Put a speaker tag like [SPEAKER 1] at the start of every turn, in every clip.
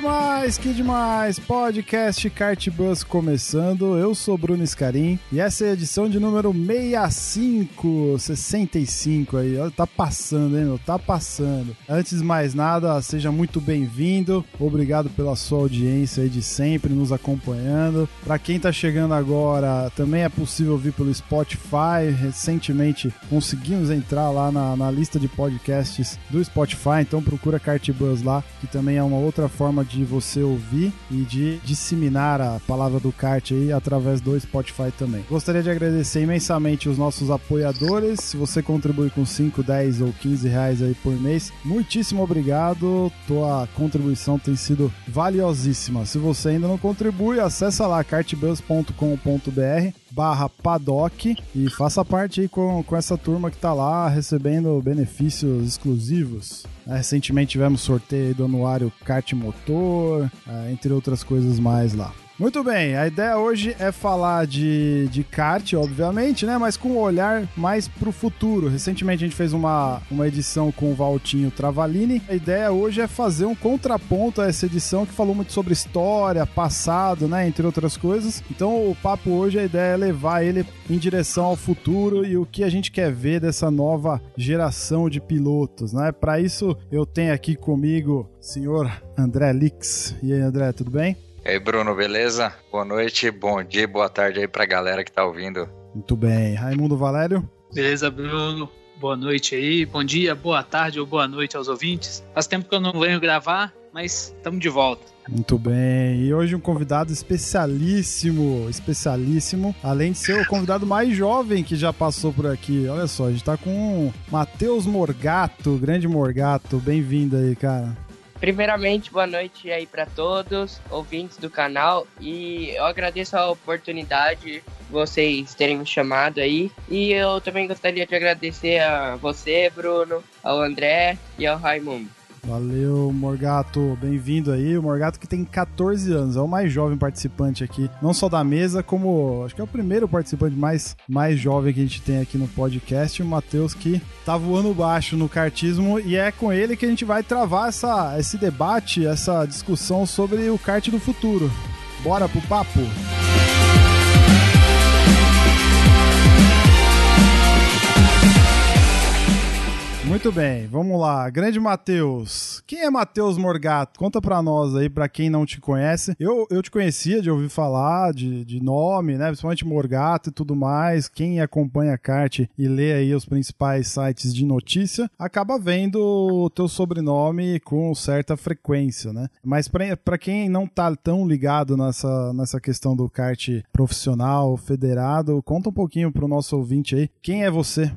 [SPEAKER 1] Demais, que demais! Podcast Kart Bus começando. Eu sou Bruno Scarim e essa é a edição de número 65, 65 aí. Tá passando, hein, meu? Tá passando. Antes de mais nada, seja muito bem-vindo. Obrigado pela sua audiência aí de sempre, nos acompanhando. Para quem tá chegando agora, também é possível ouvir pelo Spotify. Recentemente conseguimos entrar lá na, na lista de podcasts do Spotify, então procura Kart Bus lá, que também é uma outra forma de você ouvir e de disseminar a palavra do kart aí através do Spotify também. Gostaria de agradecer imensamente os nossos apoiadores. Se você contribui com 5, 10 ou 15 reais aí por mês, muitíssimo obrigado. Tua contribuição tem sido valiosíssima. Se você ainda não contribui, acessa lá kartbus.com.br barra paddock e faça parte aí com, com essa turma que tá lá recebendo benefícios exclusivos. É, recentemente tivemos sorteio do anuário kart motor, é, entre outras coisas mais lá. Muito bem, a ideia hoje é falar de, de kart, obviamente, né? Mas com um olhar mais pro futuro. Recentemente a gente fez uma, uma edição com o Valtinho Travalini. A ideia hoje é fazer um contraponto a essa edição que falou muito sobre história, passado, né? Entre outras coisas. Então o papo hoje, a ideia é levar ele em direção ao futuro e o que a gente quer ver dessa nova geração de pilotos, né? Para isso eu tenho aqui comigo o senhor André Lix. E aí, André, tudo bem?
[SPEAKER 2] E aí, Bruno, beleza? Boa noite, bom dia, boa tarde aí pra galera que tá ouvindo.
[SPEAKER 1] Muito bem. Raimundo Valério?
[SPEAKER 3] Beleza, Bruno? Boa noite aí, bom dia, boa tarde ou boa noite aos ouvintes. Faz tempo que eu não venho gravar, mas estamos de volta.
[SPEAKER 1] Muito bem. E hoje um convidado especialíssimo, especialíssimo, além de ser o convidado mais jovem que já passou por aqui. Olha só, a gente tá com o Matheus Morgato, grande Morgato. Bem-vindo aí, cara.
[SPEAKER 4] Primeiramente, boa noite aí para todos, ouvintes do canal, e eu agradeço a oportunidade vocês terem me chamado aí. E eu também gostaria de agradecer a você, Bruno, ao André e ao Raimundo.
[SPEAKER 1] Valeu, Morgato. Bem-vindo aí. O Morgato que tem 14 anos, é o mais jovem participante aqui, não só da mesa, como acho que é o primeiro participante mais, mais jovem que a gente tem aqui no podcast. O Matheus que tá voando baixo no kartismo e é com ele que a gente vai travar essa, esse debate, essa discussão sobre o kart do futuro. Bora pro papo? Muito bem, vamos lá. Grande Matheus. Quem é Matheus Morgato? Conta pra nós aí, pra quem não te conhece. Eu, eu te conhecia de ouvir falar, de, de nome, né? Principalmente Morgato e tudo mais. Quem acompanha a kart e lê aí os principais sites de notícia, acaba vendo o teu sobrenome com certa frequência, né? Mas pra quem não tá tão ligado nessa, nessa questão do kart profissional, federado, conta um pouquinho pro nosso ouvinte aí. Quem é você?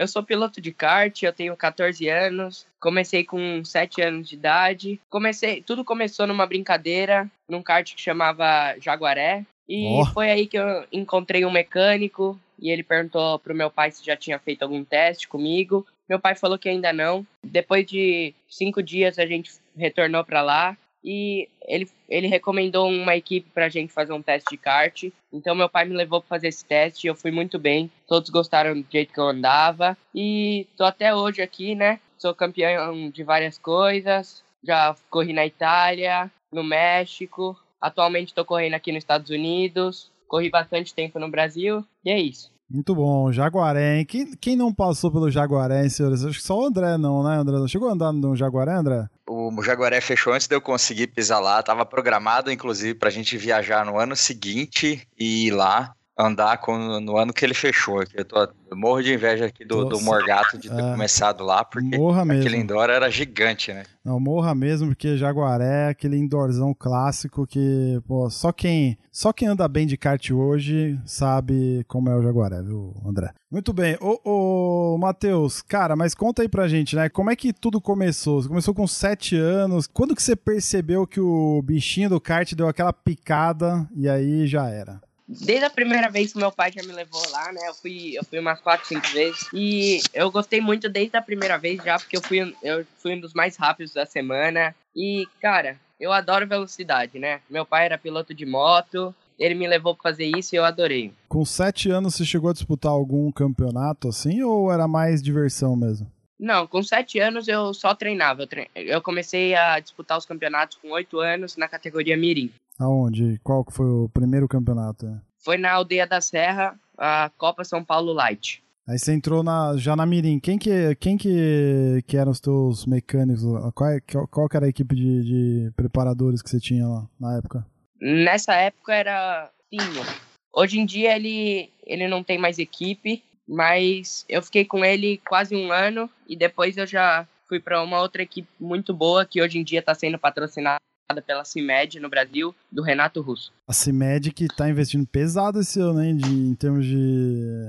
[SPEAKER 4] Eu sou piloto de kart, eu tenho 14 anos, comecei com 7 anos de idade. Comecei, tudo começou numa brincadeira, num kart que chamava Jaguaré. E
[SPEAKER 1] Ó.
[SPEAKER 4] foi aí que eu encontrei um mecânico e ele perguntou pro meu pai se já tinha feito algum teste comigo. Meu pai falou que ainda não. Depois de cinco dias a gente retornou para lá e ele, ele recomendou uma equipe pra gente fazer um teste de kart. Então meu pai me levou para fazer esse teste e eu fui muito bem. Todos gostaram do jeito que eu andava e tô até hoje aqui, né? Sou campeão de várias coisas. Já corri na Itália, no México. Atualmente tô correndo aqui nos Estados Unidos. Corri bastante tempo no Brasil e é isso.
[SPEAKER 1] Muito bom, Jaguaré, hein? Quem, quem não passou pelo Jaguaré, senhores? Acho que só o André não, né, André? Chegou a andar no Jaguaré, André?
[SPEAKER 2] O Jaguaré fechou antes de eu conseguir pisar lá. Tava programado, inclusive, pra gente viajar no ano seguinte e ir lá. Andar com, no ano que ele fechou. Aqui. Eu, tô, eu morro de inveja aqui do, do. Morgato de ter
[SPEAKER 1] É.
[SPEAKER 2] começado lá, porque
[SPEAKER 1] Morra
[SPEAKER 2] aquele
[SPEAKER 1] mesmo.
[SPEAKER 2] indoor era gigante, né?
[SPEAKER 1] Não, morra mesmo, porque Jaguaré é aquele indoorzão clássico que, pô, só quem, só quem anda bem de kart hoje sabe como é o Jaguaré, viu, André? Muito bem. Ô, ô Matheus, cara, mas conta aí pra gente, né? Como é que tudo começou? Você começou com sete anos. Quando que você percebeu que o bichinho do kart deu aquela picada e aí já era?
[SPEAKER 4] Desde a primeira vez que meu pai já me levou lá, né? Eu fui, eu fui umas 4, 5 vezes. E eu gostei muito desde a primeira vez já, porque eu fui, um- eu fui um dos mais rápidos da semana. E, cara, eu adoro velocidade, né? Meu pai era piloto de moto, ele me levou pra fazer isso e eu adorei.
[SPEAKER 1] Com sete anos você chegou a disputar algum campeonato assim ou era mais diversão mesmo?
[SPEAKER 4] Não, com 7 anos eu só treinava. Eu, tre- eu comecei a disputar os campeonatos com 8 anos na categoria Mirim.
[SPEAKER 1] Aonde? Qual que foi o primeiro campeonato?
[SPEAKER 4] Foi na Aldeia da Serra, a Copa São Paulo Light.
[SPEAKER 1] Aí você entrou na, já na Mirim. Quem que, quem que, que eram os teus mecânicos? é- qual, qual que era a equipe de, de preparadores que você tinha lá na época?
[SPEAKER 4] Nessa época era Pinho. Hoje em dia ele, ele não tem mais equipe, mas eu fiquei com ele quase um ano e depois eu já fui para uma outra equipe muito boa que hoje em dia está sendo patrocinada pela CIMED no Brasil, do Renato Russo.
[SPEAKER 1] A CIMED que tá investindo pesado esse ano, hein? De, em termos de,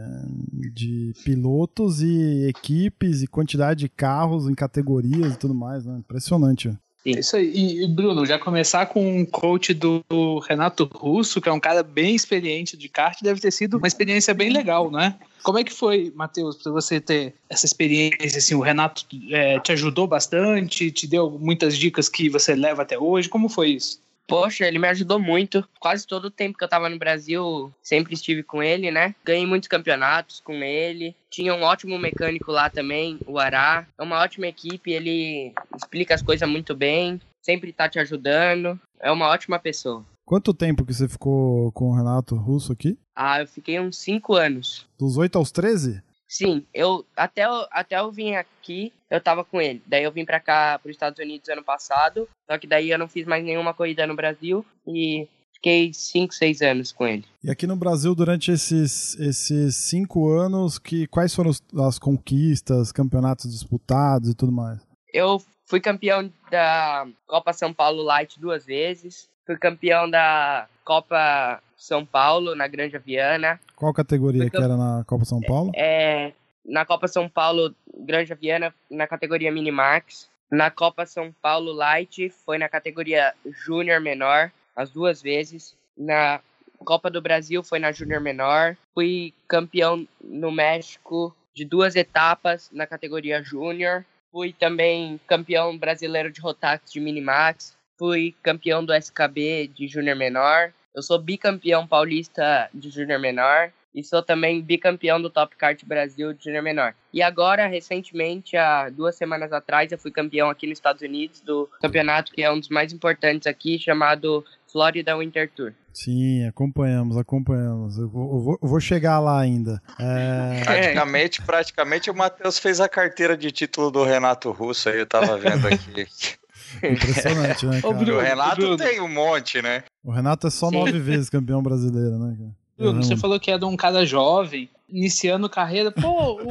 [SPEAKER 1] de pilotos e equipes e quantidade de carros em categorias e tudo mais, né? Impressionante.
[SPEAKER 4] Sim.
[SPEAKER 3] Isso aí. E, e, Bruno, já começar com um coach do Renato Russo, que é um cara bem experiente de kart, deve ter sido uma experiência bem legal, né? Como é que foi, Matheus, para você ter essa experiência? Assim, o Renato é, te ajudou bastante, te deu muitas dicas que você leva até hoje. Como foi isso?
[SPEAKER 4] Poxa, ele me ajudou muito. Quase todo o tempo que eu tava no Brasil, sempre estive com ele, né? Ganhei muitos campeonatos com ele. Tinha um ótimo mecânico lá também, o Ará. É uma ótima equipe, ele explica as coisas muito bem, sempre tá te ajudando. É uma ótima pessoa.
[SPEAKER 1] Quanto tempo que você ficou com o Renato Russo aqui?
[SPEAKER 4] Ah, eu fiquei uns 5 anos.
[SPEAKER 1] Dos 8 aos 13?
[SPEAKER 4] Sim, eu até, eu- até eu vim aqui, eu tava com ele. Daí eu vim pra cá, pros Estados Unidos ano passado. Só que daí eu não fiz mais nenhuma corrida no Brasil e fiquei 5, 6 anos com ele.
[SPEAKER 1] E aqui no Brasil, durante esses, esses cinco anos, que, quais foram os- as conquistas, campeonatos disputados e tudo mais?
[SPEAKER 4] Eu fui campeão da Copa São Paulo Light duas vezes. Fui campeão da Copa São Paulo na Granja Viana.
[SPEAKER 1] Qual categoria
[SPEAKER 4] Foi
[SPEAKER 1] que era na Copa São Paulo?
[SPEAKER 4] É, na Copa São Paulo Granja Viana na categoria Minimax. Na Copa São Paulo Light foi na categoria Júnior Menor, as duas vezes. Na Copa do Brasil foi na Júnior Menor. Fui campeão no México de duas etapas na categoria Júnior. Fui também campeão brasileiro de Rotax de Minimax. Fui campeão do SKB de Júnior Menor. Eu sou bicampeão paulista de Júnior Menor. E sou também bicampeão do Top Kart Brasil de Júnior Menor. E agora, recentemente, há duas semanas atrás, eu fui campeão aqui nos Estados Unidos do campeonato que é um dos mais importantes aqui, chamado Florida Winter Tour.
[SPEAKER 1] Sim, acompanhamos, acompanhamos. Eu vou, eu vou- eu vou chegar lá ainda. É,
[SPEAKER 2] Praticamente, praticamente o Matheus fez a carteira de título do Renato Russo aí, eu tava vendo aqui.
[SPEAKER 1] impressionante, né, cara?
[SPEAKER 2] O Renato
[SPEAKER 3] Bruno.
[SPEAKER 2] tem um monte, né?
[SPEAKER 1] O Renato é só
[SPEAKER 4] Sim.
[SPEAKER 1] nove vezes campeão brasileiro, né, cara?
[SPEAKER 3] Bruno, você falou que é de um cara jovem, iniciando carreira. Pô, o,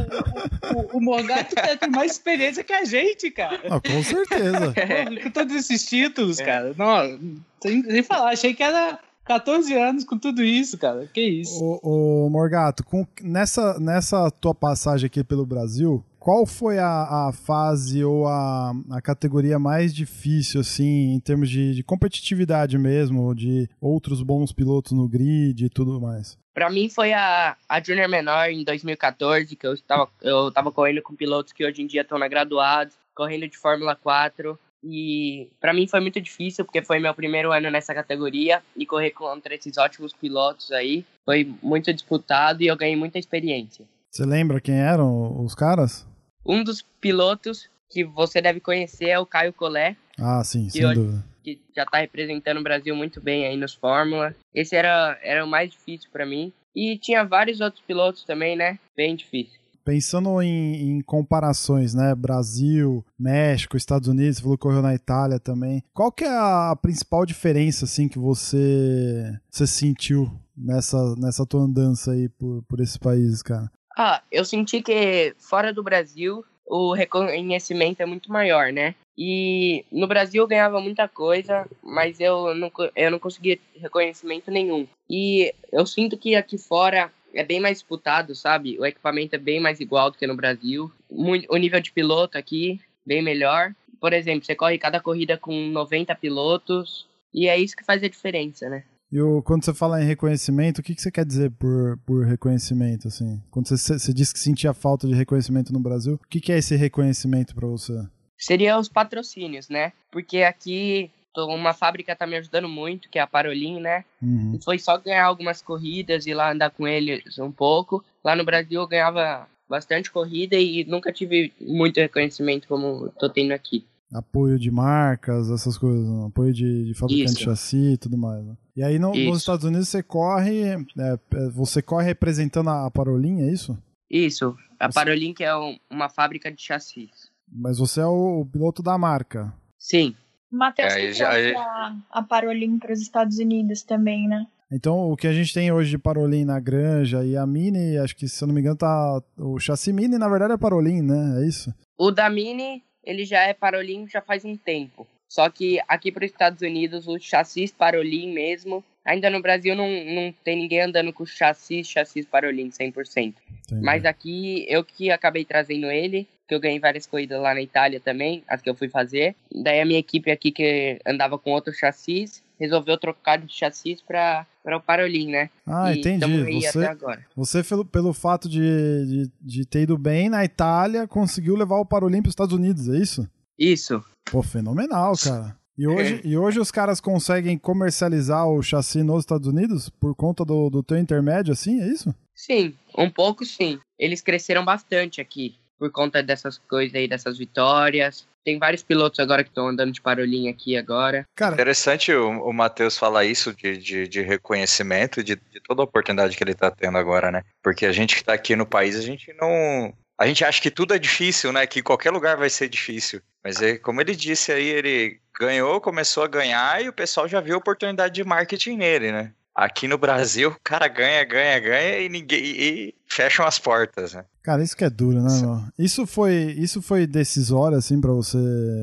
[SPEAKER 3] o, o Morgato tem mais experiência que a gente, cara.
[SPEAKER 1] Ah, com certeza.
[SPEAKER 3] Pô, com todos esses títulos, cara. Não, sem, sem falar, achei que era 14 anos com tudo isso, cara. Que isso.
[SPEAKER 1] Ô, ô, Morgato, com- nessa, nessa tua passagem aqui pelo Brasil, qual foi a, a fase ou a, a categoria mais difícil, assim, em termos de, de competitividade mesmo, de outros bons pilotos no grid e tudo mais?
[SPEAKER 4] Pra mim foi a, a Junior Menor em 2014, que eu estava, eu tava correndo com pilotos que hoje em dia estão na graduados, correndo de Fórmula 4. E pra mim foi muito difícil, porque foi meu primeiro ano nessa categoria e correr contra esses ótimos pilotos aí foi muito disputado e eu ganhei muita experiência.
[SPEAKER 1] Você lembra quem eram os caras?
[SPEAKER 4] Um dos pilotos que você deve conhecer é o Caio Collet,
[SPEAKER 1] Ah, sim, sem
[SPEAKER 4] hoje-
[SPEAKER 1] dúvida.
[SPEAKER 4] que já tá representando o Brasil muito bem aí nos Fórmula. Esse era, era o mais difícil pra mim. E tinha vários outros pilotos também, né? Bem difícil.
[SPEAKER 1] pensando em, em, comparações, né? Brasil, México, Estados Unidos, você falou que correu na Itália também. Qual que é a principal diferença, assim, que você, você sentiu nessa, nessa tua andança aí por, por esses países, cara?
[SPEAKER 4] Ah, eu senti que fora do Brasil o reconhecimento é muito maior, né? E no Brasil eu ganhava muita coisa, mas eu não, eu não conseguia reconhecimento nenhum. E eu sinto que aqui fora é bem mais disputado, sabe? O equipamento é bem mais igual do que no Brasil. O nível de piloto aqui, bem melhor. Por exemplo, você corre cada corrida com 90 pilotos, e é isso que faz a diferença, né?
[SPEAKER 1] E o, quando você fala em reconhecimento, o que, que você quer dizer por, por reconhecimento, assim? Quando você, você disse que sentia falta de reconhecimento no Brasil, o que, que é esse reconhecimento para você?
[SPEAKER 4] seria os patrocínios, né? Porque aqui uma fábrica tá me ajudando muito, que é a Parolin, né? Uhum. E foi só ganhar algumas corridas e lá andar com eles um pouco. Lá no Brasil eu ganhava bastante corrida e nunca tive muito reconhecimento como tô tendo aqui.
[SPEAKER 1] Apoio de marcas, essas coisas, né? apoio de, de fabricante de chassi e tudo mais. Né? E aí no, nos Estados Unidos você corre, é, é, você corre representando a Parolin, é isso?
[SPEAKER 4] Isso, a você... Parolin que é um, uma fábrica de chassis.
[SPEAKER 1] Mas você é o, o piloto da marca.
[SPEAKER 4] Sim.
[SPEAKER 5] Matheus é, já, a, a Parolin para os Estados Unidos também, né?
[SPEAKER 1] Então, o que a gente tem hoje de Parolin na Granja e a Mini, acho que, se eu não me engano, tá. O chassi Mini, na verdade, é Parolin, né? É isso?
[SPEAKER 4] O da Mini, ele já é Parolin já faz um tempo. Só que aqui para os Estados Unidos, o chassi Parolin mesmo, ainda no Brasil não, não tem ninguém andando com chassi, chassi Parolin 100%. Entendi. Mas aqui eu que acabei trazendo ele que eu ganhei várias corridas lá na Itália também, as que eu fui fazer. Daí a minha equipe aqui que andava com outro chassis resolveu trocar de chassis para para o Parolin, né?
[SPEAKER 1] Ah, e entendi. Você, você pelo, pelo fato de, de, de, ter ido bem na Itália, conseguiu levar o Parolin para os Estados Unidos, é isso?
[SPEAKER 4] Isso.
[SPEAKER 1] Pô, fenomenal, cara. E hoje, e hoje os caras conseguem comercializar o chassi nos Estados Unidos por conta do, do teu intermédio, assim, é isso?
[SPEAKER 4] Sim, um pouco sim. Eles cresceram bastante aqui por conta dessas coisas aí, dessas vitórias. Tem vários pilotos agora que estão andando de parolinha aqui agora.
[SPEAKER 2] Cara, interessante o, o Matheus falar isso de, de, de reconhecimento, de, de, toda a oportunidade que ele está tendo agora, né? Porque a gente que está aqui no país, a gente não. A gente acha que tudo é difícil, né? Que qualquer lugar vai ser difícil. Mas é, como ele disse aí, ele ganhou, começou a ganhar e o pessoal já viu a oportunidade de marketing nele, né? Aqui no Brasil, o cara ganha, ganha, ganha e ninguém e fecham as portas, né?
[SPEAKER 1] Cara, isso que é duro, né, meu? Isso foi, isso foi decisório, assim, para você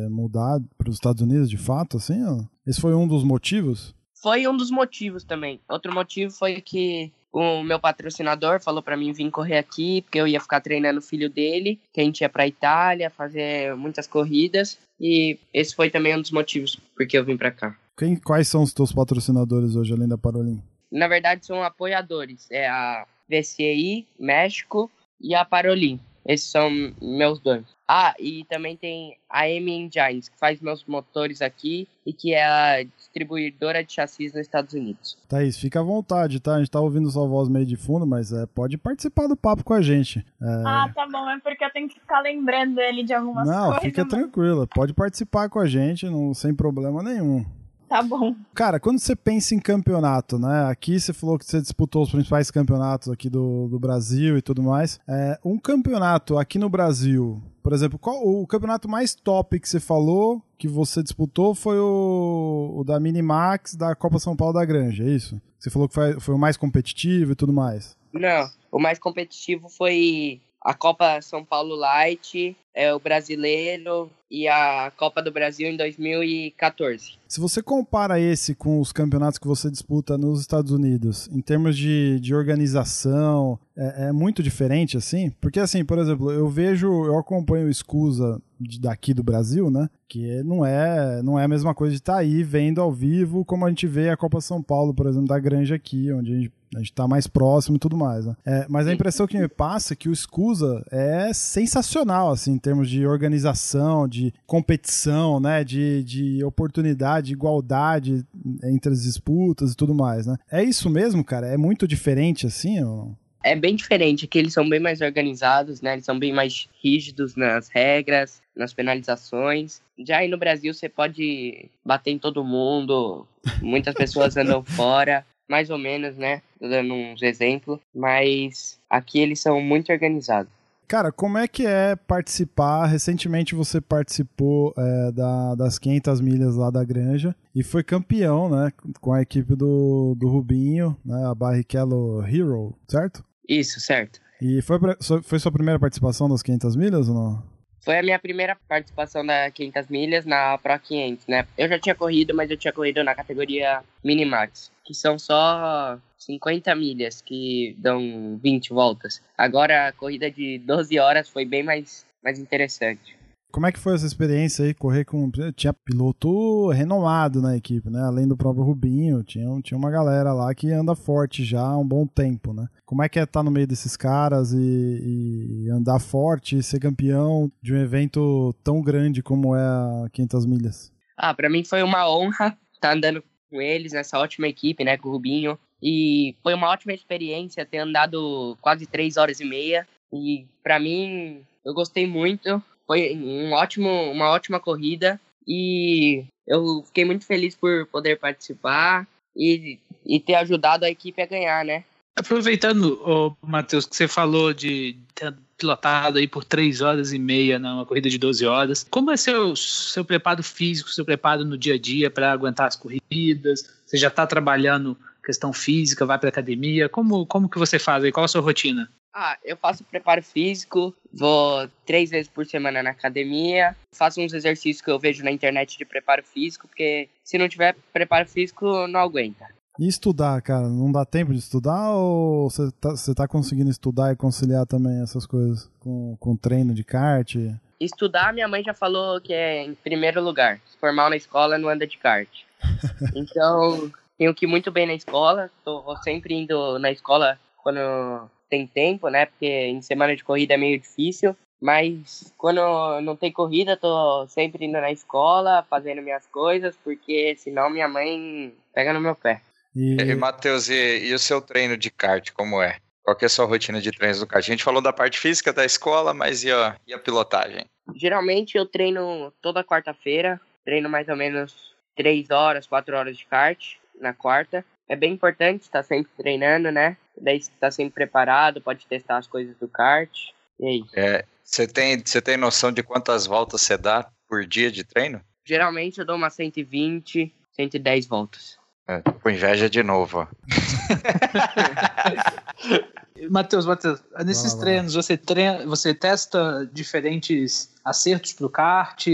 [SPEAKER 1] mudar para os Estados Unidos, de fato, assim? Ó? Esse foi um dos motivos?
[SPEAKER 4] Foi um dos motivos também. Outro motivo foi que o meu patrocinador falou para mim vir correr aqui, porque eu ia ficar treinando o filho dele, que a gente ia pra Itália, fazer muitas corridas. E esse foi também um dos motivos porque eu vim para cá.
[SPEAKER 1] Quem, quais são os teus patrocinadores hoje, além da Parolin?
[SPEAKER 4] Na verdade, são apoiadores. É a VCI, México, e a Parolin. Esses são meus dois. Ah, e também tem a M Engines, que faz meus motores aqui e que é a distribuidora de chassis nos Estados Unidos.
[SPEAKER 1] Thaís, fica à vontade, tá? A gente tá ouvindo sua voz meio de fundo, mas é, pode participar do papo com a gente. É...
[SPEAKER 5] Ah, tá bom, é porque eu tenho que ficar lembrando ele de algumas
[SPEAKER 1] não,
[SPEAKER 5] coisas.
[SPEAKER 1] Não, fica mas... tranquila, pode participar com a gente, não, sem problema nenhum.
[SPEAKER 5] Tá bom.
[SPEAKER 1] Cara, quando você pensa em campeonato, né? Aqui você falou que você disputou os principais campeonatos aqui do, do Brasil e tudo mais. É, um campeonato aqui no Brasil, por exemplo, qual o campeonato mais top que você falou que você disputou foi o, o da Minimax da Copa São Paulo da Granja, é isso? Você falou que foi, foi o mais competitivo e tudo mais.
[SPEAKER 4] Não, o mais competitivo foi a Copa São Paulo Light, é, o Brasileiro e a Copa do Brasil em 2014.
[SPEAKER 1] Se você compara esse com os campeonatos que você disputa nos Estados Unidos, em termos de, de organização, é, é muito diferente assim? Porque assim, por exemplo, eu vejo, eu acompanho o Escusa daqui do Brasil, né? Que não é, não é a mesma coisa de estar tá aí vendo ao vivo como a gente vê a Copa São Paulo, por exemplo, da Granja aqui, onde a gente a gente tá mais próximo e tudo mais, né? É, mas a impressão que me passa é que o Escusa é sensacional, assim, em termos de organização, de competição, né? De, de oportunidade, de igualdade entre as disputas e tudo mais, né? É isso mesmo, cara? É muito diferente, assim, ou
[SPEAKER 4] é bem diferente, que eles são bem mais organizados, né? Eles são bem mais rígidos nas regras, nas penalizações. Já aí no Brasil você pode bater em todo mundo, muitas pessoas andam fora mais ou menos, né? Tô dando uns exemplos, mas aqui eles são muito organizados.
[SPEAKER 1] Cara, como é que é participar? Recentemente você participou é, da, das 500 milhas lá da Granja e foi campeão, né? Com a equipe do, do Rubinho, né? A Barrichello Hero, certo?
[SPEAKER 4] Isso, certo.
[SPEAKER 1] E foi, foi sua primeira participação das 500 milhas ou não?
[SPEAKER 4] Foi a minha primeira participação da 500 milhas na Pro 500, né? Eu já tinha corrido, mas eu tinha corrido na categoria Minimax, que são só 50 milhas, que dão 20 voltas. Agora a corrida de 12 horas foi bem mais, mais interessante.
[SPEAKER 1] Como é que foi essa experiência aí, correr com... Tinha piloto renomado na equipe, né? Além do próprio Rubinho, tinha, tinha uma galera lá que anda forte já há um bom tempo, né? Como é que é estar no meio desses caras e, e andar forte e ser campeão de um evento tão grande como é a 500 milhas?
[SPEAKER 4] Ah, para mim foi uma honra estar andando com eles nessa ótima equipe, né, com o Rubinho. E foi uma ótima experiência ter andado quase três horas e meia. E para mim, eu gostei muito. Foi um ótimo, uma ótima corrida e eu fiquei muito feliz por poder participar e, e ter ajudado a equipe a ganhar, né?
[SPEAKER 3] Aproveitando, oh, Matheus, que você falou de ter pilotado aí por três horas e meia numa corrida de 12 horas, como é seu, seu preparo físico, seu preparo no dia a dia para aguentar as corridas? Você já está trabalhando questão física, vai para academia? Como, como que você faz aí? Qual a sua rotina?
[SPEAKER 4] Ah, eu faço preparo físico, vou três vezes por semana na academia, faço uns exercícios que eu vejo na internet de preparo físico, porque se não tiver preparo físico, não aguenta.
[SPEAKER 1] E estudar, cara? Não dá tempo de estudar ou você tá, tá conseguindo estudar e conciliar também essas coisas com, com treino de kart?
[SPEAKER 4] Estudar, minha mãe já falou que é em primeiro lugar. Se formar na escola, não anda de kart. então, tenho que ir muito bem na escola, tô sempre indo na escola quando tem tempo, né? Porque em semana de corrida é meio difícil. Mas quando não tem corrida, tô sempre indo na escola, fazendo minhas coisas, porque senão minha mãe pega no meu pé.
[SPEAKER 2] E, e Matheus, e, e, o seu treino de kart, como é? Qual é a sua rotina de treinos do kart? A gente falou da parte física da escola, mas e a, e a pilotagem?
[SPEAKER 4] Geralmente eu treino toda quarta-feira, treino mais ou menos 3 horas, 4 horas de kart na quarta. É bem importante estar sempre treinando, né? Daí você tá sempre preparado, pode testar as coisas do kart. E aí?
[SPEAKER 2] É, você tem, você tem noção de quantas voltas você dá por dia de treino?
[SPEAKER 4] Geralmente eu dou umas 120, 110 voltas.
[SPEAKER 2] É, com inveja de novo, ó.
[SPEAKER 3] Matheus, Matheus, nesses treinos você treina, você testa diferentes acertos para o kart,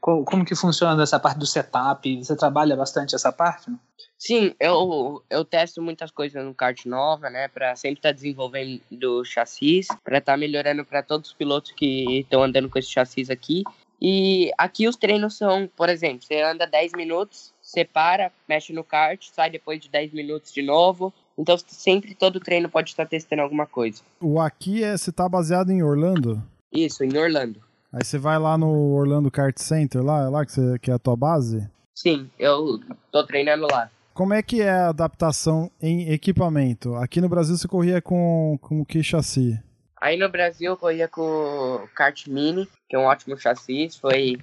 [SPEAKER 3] como, como que funciona essa parte do setup? Você trabalha bastante essa parte?
[SPEAKER 4] Sim, eu, eu testo muitas coisas no kart nova, né? Para sempre estar tá desenvolvendo chassis, para estar tá melhorando para todos os pilotos que estão andando com esse chassis aqui. E aqui os treinos são, por exemplo, você anda 10 minutos, você para, mexe no kart, sai depois de 10 minutos de novo. Então sempre todo treino pode estar testando alguma coisa.
[SPEAKER 1] O aqui é, você tá baseado em Orlando?
[SPEAKER 4] Isso, em Orlando.
[SPEAKER 1] Aí você vai lá no Orlando Kart Center, lá, lá que, você, que é a tua base?
[SPEAKER 4] Sim, eu tô treinando lá.
[SPEAKER 1] Como é que é a adaptação em equipamento? Aqui no Brasil você corria com, com que chassi?
[SPEAKER 4] Aí no Brasil eu corria com o Kart Mini, que é um ótimo chassi. Foi,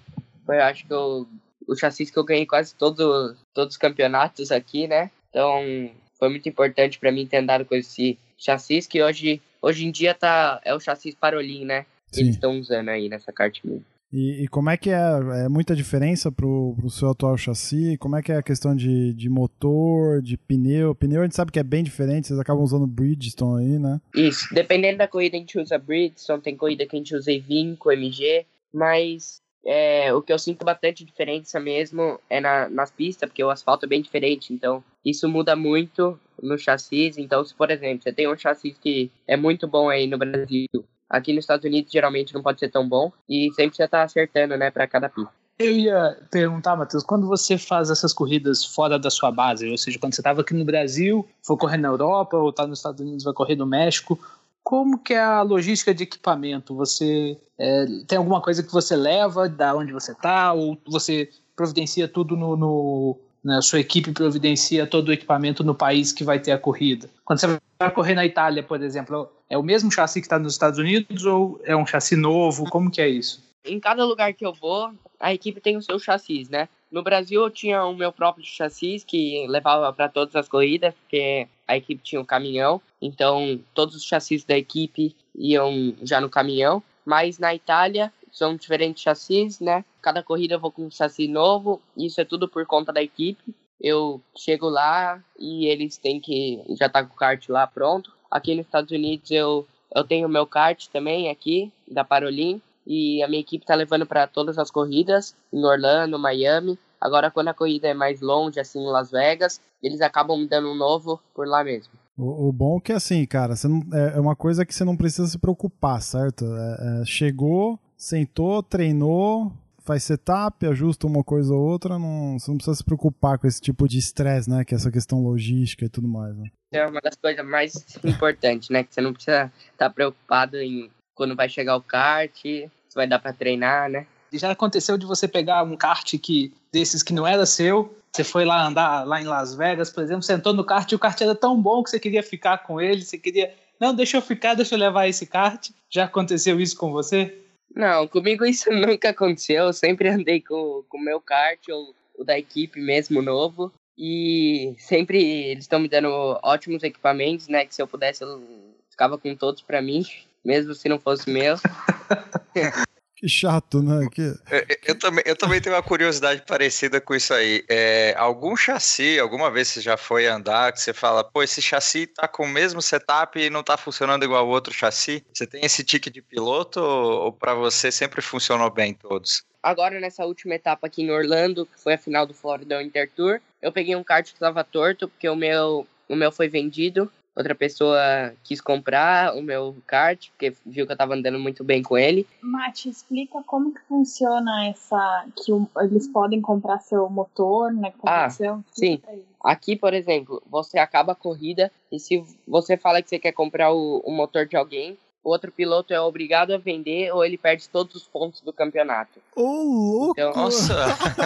[SPEAKER 4] foi acho que eu, o chassi que eu ganhei quase todo, todos os campeonatos aqui, né? Então foi muito importante para mim ter andado com esse chassi, que hoje, hoje em dia tá, é o chassi Parolin, né? que eles estão usando aí nessa kart mini.
[SPEAKER 1] E, e, como é que é? É muita diferença pro, pro seu atual chassi? Como é que é a questão de, de motor, de pneu? Pneu a gente sabe que é bem diferente, vocês acabam usando Bridgestone aí, né?
[SPEAKER 4] Isso, dependendo da corrida a gente usa Bridgestone, tem corrida que a gente usa Evinco, MG, mas é, o que eu sinto bastante diferença mesmo é na, nas pistas, porque o asfalto é bem diferente, então isso muda muito no chassi. Então, se por exemplo, você tem um chassi que é muito bom aí no Brasil, Aqui nos Estados Unidos geralmente não pode ser tão bom e sempre você tá acertando, né, para cada pista.
[SPEAKER 3] Eu ia perguntar, Matheus, quando você faz essas corridas fora da sua base, ou seja, quando você estava aqui no Brasil, for correr na Europa, ou está nos Estados Unidos, vai correr no México, como que é a logística de equipamento? Você é, tem alguma coisa que você leva da onde você está, ou você providencia tudo no, no né, a sua equipe providencia todo o equipamento no país que vai ter a corrida. Quando você vai correr na Itália, por exemplo, é o mesmo chassi que está nos Estados Unidos ou é um chassi novo? Como que é isso?
[SPEAKER 4] Em cada lugar que eu vou, a equipe tem o seu chassi, né? No Brasil eu tinha o meu próprio chassi que levava para todas as corridas, porque a equipe tinha um caminhão, então todos os chassis da equipe iam já no caminhão. Mas na Itália são diferentes chassis, né? Cada corrida eu vou com um chassi novo, isso é tudo por conta da equipe. Eu chego lá e eles têm que já tá com o kart lá pronto. Aqui nos Estados Unidos eu eu tenho meu kart também aqui da Parolin e a minha equipe está levando para todas as corridas em Orlando, Miami. Agora, quando a corrida é mais longe, assim, em Las Vegas, eles acabam me dando um novo por lá mesmo.
[SPEAKER 1] O, bom é que, assim, cara, não, é, é uma coisa que você não precisa se preocupar, certo? É, é, chegou, sentou, treinou, faz setup, ajusta uma coisa ou outra, não, você não precisa se preocupar com esse tipo de estresse, né? Que é essa questão logística e tudo mais, né?
[SPEAKER 4] É uma das coisas mais importantes, né? Que você não precisa estar preocupado em quando vai chegar o kart, se vai dar para treinar, né?
[SPEAKER 3] Já aconteceu de você pegar um kart que desses que não era seu, você foi lá andar lá em Las Vegas, por exemplo, sentou no kart e o kart era tão bom que você queria ficar com ele, você queria, não, deixa eu ficar, deixa eu levar esse kart. Já aconteceu isso com você?
[SPEAKER 4] Não, comigo isso nunca aconteceu. Eu sempre andei com o meu kart ou o da equipe mesmo novo. E sempre eles estão me dando ótimos equipamentos, né? Que se eu pudesse eu ficava com todos para mim mesmo se não fosse meu.
[SPEAKER 1] Que chato, né? Que...
[SPEAKER 2] Eu, eu, também, eu também tenho uma curiosidade parecida com isso aí. É, algum chassi, alguma vez você já foi andar, que você fala, pô, esse chassi tá com o mesmo setup e não tá funcionando igual o outro chassi? Você tem esse tique de piloto ou, ou para você sempre funcionou bem todos?
[SPEAKER 4] Agora, nessa última etapa aqui em Orlando, que foi a final do Florida Winter Tour, eu peguei um kart que estava torto, porque o meu, o meu foi vendido outra pessoa quis comprar o meu kart, porque viu que eu tava andando muito bem com ele.
[SPEAKER 5] Mate, explica como que funciona essa. que eles podem comprar seu motor, né?
[SPEAKER 4] Ah, sim. Aqui, por exemplo, você acaba a corrida e se você fala que você quer comprar o, o motor de alguém, o outro piloto é obrigado a vender ou ele perde todos os pontos do campeonato.
[SPEAKER 1] Ô, louco! Então,
[SPEAKER 2] nossa!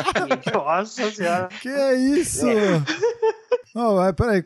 [SPEAKER 3] nossa senhora!
[SPEAKER 1] Que é isso? Não, é, peraí,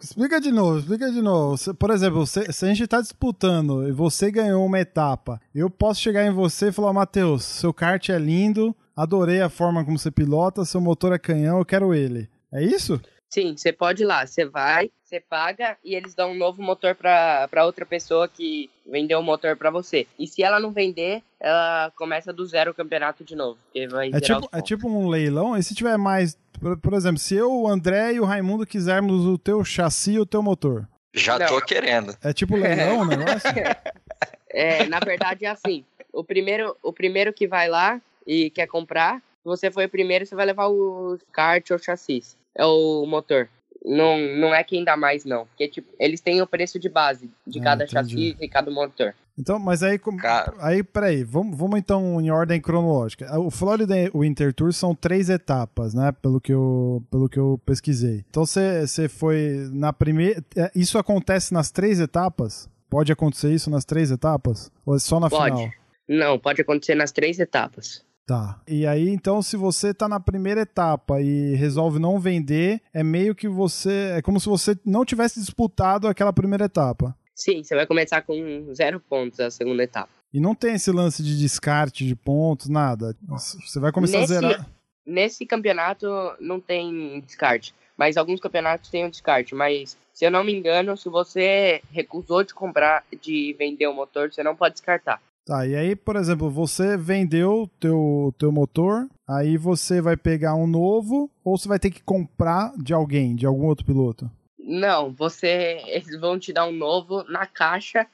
[SPEAKER 1] explica de novo, explica de novo. por exemplo, se, se a gente tá disputando e você ganhou uma etapa, eu posso chegar em você e falar, Matheus, seu kart é lindo, adorei a forma como você pilota, seu motor é canhão, eu quero ele. É isso?
[SPEAKER 4] Sim, você pode ir lá, você vai, você paga e eles dão um novo motor para outra pessoa que vendeu o motor para você. E se ela não vender, ela começa do zero o campeonato de novo.
[SPEAKER 1] é, tipo, é tipo um leilão, e se tiver mais. Por, por, exemplo, se eu, o André e o Raimundo quisermos o teu chassi e o teu motor.
[SPEAKER 2] Já não. tô querendo.
[SPEAKER 1] É tipo leilão o negócio?
[SPEAKER 4] é, na verdade é assim. O primeiro, o primeiro que vai lá e quer comprar, você foi o primeiro, você vai levar o kart ou chassi. É o motor não, não é quem dá mais, não. Porque, tipo, eles têm o preço de base de ah, cada entendi. chassi e cada motor.
[SPEAKER 1] Então, mas aí, Cara. aí peraí, vamos, vamos então em ordem cronológica. O Florida Winter Tour são três etapas, né? Pelo que eu, pelo que eu pesquisei. Então você foi na primeira. É, isso acontece nas três etapas? Pode acontecer isso nas três etapas? Ou é só na
[SPEAKER 4] pode.
[SPEAKER 1] final?
[SPEAKER 4] Não, pode acontecer nas três etapas.
[SPEAKER 1] Tá. E aí, então, se você tá na primeira etapa e resolve não vender, é meio que você. É como se você não tivesse disputado aquela primeira etapa.
[SPEAKER 4] Sim, você vai começar com zero pontos a segunda etapa.
[SPEAKER 1] E não tem esse lance de descarte de pontos, nada. Você vai começar nesse, a zerar.
[SPEAKER 4] Nesse campeonato não tem descarte. Mas alguns campeonatos têm um descarte. Mas, se eu não me engano, se você recusou de comprar, de vender o motor, você não pode descartar.
[SPEAKER 1] Tá, e aí, por exemplo, você vendeu teu teu motor, aí você vai pegar um novo ou você vai ter que comprar de alguém, de algum outro piloto?
[SPEAKER 4] Não, você eles vão te dar um novo na caixa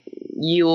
[SPEAKER 4] e o,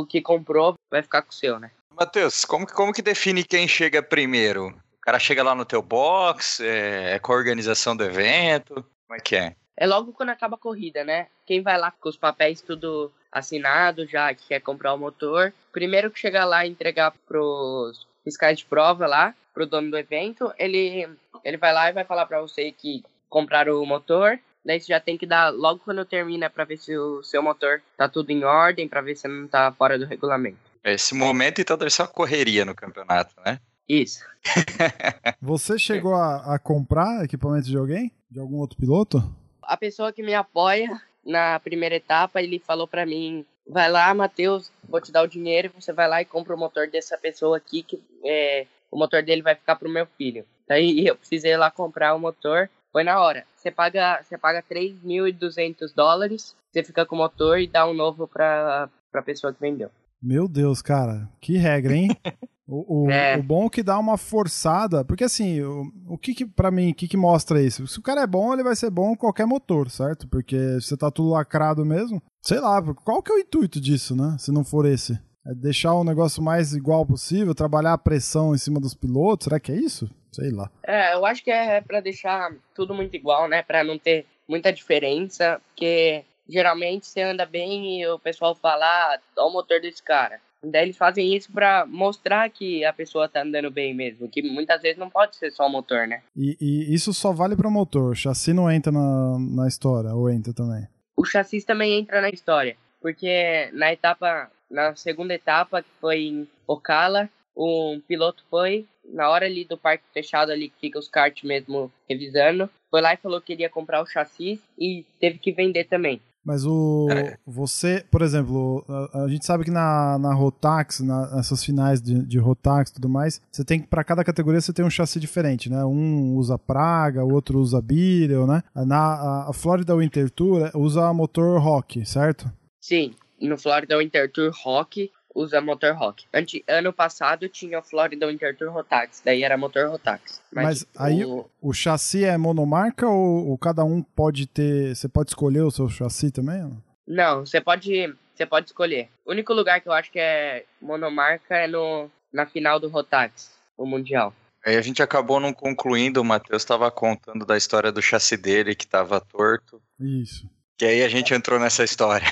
[SPEAKER 4] o que comprou vai ficar com o seu, né?
[SPEAKER 2] Matheus, como, como que define quem chega primeiro? O cara chega lá no teu box, é, é com a organização do evento, como é que é?
[SPEAKER 4] É logo quando acaba a corrida, né? Quem vai lá com os papéis tudo assinado já, que quer comprar o motor. Primeiro que chegar lá e entregar pros fiscais de prova lá, pro dono do evento, ele, ele vai lá e vai falar para você que compraram o motor. Daí você já tem que dar logo quando termina para ver se o seu motor tá tudo em ordem, para ver se não tá fora do regulamento.
[SPEAKER 2] Esse momento então deve ser uma correria no campeonato, né?
[SPEAKER 4] Isso.
[SPEAKER 1] você chegou a, a comprar equipamento de alguém? De algum outro piloto?
[SPEAKER 4] A pessoa que me apoia na primeira etapa, ele falou para mim: vai lá, Matheus, vou te dar o dinheiro, você vai lá e compra o motor dessa pessoa aqui, que é, o motor dele vai ficar pro meu filho. Daí eu precisei ir lá comprar o motor. Foi na hora. Você paga, você paga 3.200 dólares, você fica com o motor e dá um novo pra, pra pessoa que vendeu.
[SPEAKER 1] Meu Deus, cara, que regra, hein? O, o,
[SPEAKER 4] É.
[SPEAKER 1] o bom é que dá uma forçada, porque assim, o, o que que, pra mim, o que que mostra isso? Se o cara é bom, ele vai ser bom em qualquer motor, certo? Porque você tá tudo lacrado mesmo, sei lá, qual que é o intuito disso, né? Se não for esse? É deixar o negócio mais igual possível, trabalhar a pressão em cima dos pilotos, será que é isso? Sei lá.
[SPEAKER 4] É, eu acho que é pra deixar tudo muito igual, né? Pra não ter muita diferença, porque geralmente você anda bem e o pessoal fala, ah, olha o motor desse cara. Daí eles fazem isso pra mostrar que a pessoa tá andando bem mesmo, que muitas vezes não pode ser só o motor, né?
[SPEAKER 1] E, e isso só vale pra motor, chassi não entra na, na história, ou entra também?
[SPEAKER 4] O chassi também entra na história, porque na etapa, na segunda etapa, que foi em Ocala, um piloto foi, na hora ali do parque fechado ali, que fica os karts mesmo revisando, foi lá e falou que queria comprar o chassi e teve que vender também.
[SPEAKER 1] Mas o.
[SPEAKER 2] É.
[SPEAKER 1] Você, por exemplo, a, a gente sabe que na, na Rotax, na, nessas finais de, de Rotax e tudo mais, você tem que, pra cada categoria, você tem um chassi diferente, né? Um usa Praga, o outro usa Beetle, né? Na a, a Florida Winter Tour é, usa motor Rock, certo?
[SPEAKER 4] Sim, no Florida Winter Tour Rock usa motor Rock. Ante, ano passado tinha o Florida Winter Tour Rotax, daí era motor Rotax.
[SPEAKER 1] Mas aí-
[SPEAKER 4] o-
[SPEAKER 1] O chassi é monomarca ou, ou cada um pode ter. Você pode escolher o seu chassi também?
[SPEAKER 4] Não, você pode, você pode escolher. O único lugar que eu acho que é monomarca é no, na final do Rotax, o Mundial.
[SPEAKER 2] Aí a gente acabou não concluindo, o Matheus estava contando da história do chassi dele que estava torto.
[SPEAKER 1] Isso.
[SPEAKER 2] Que aí a gente entrou nessa história.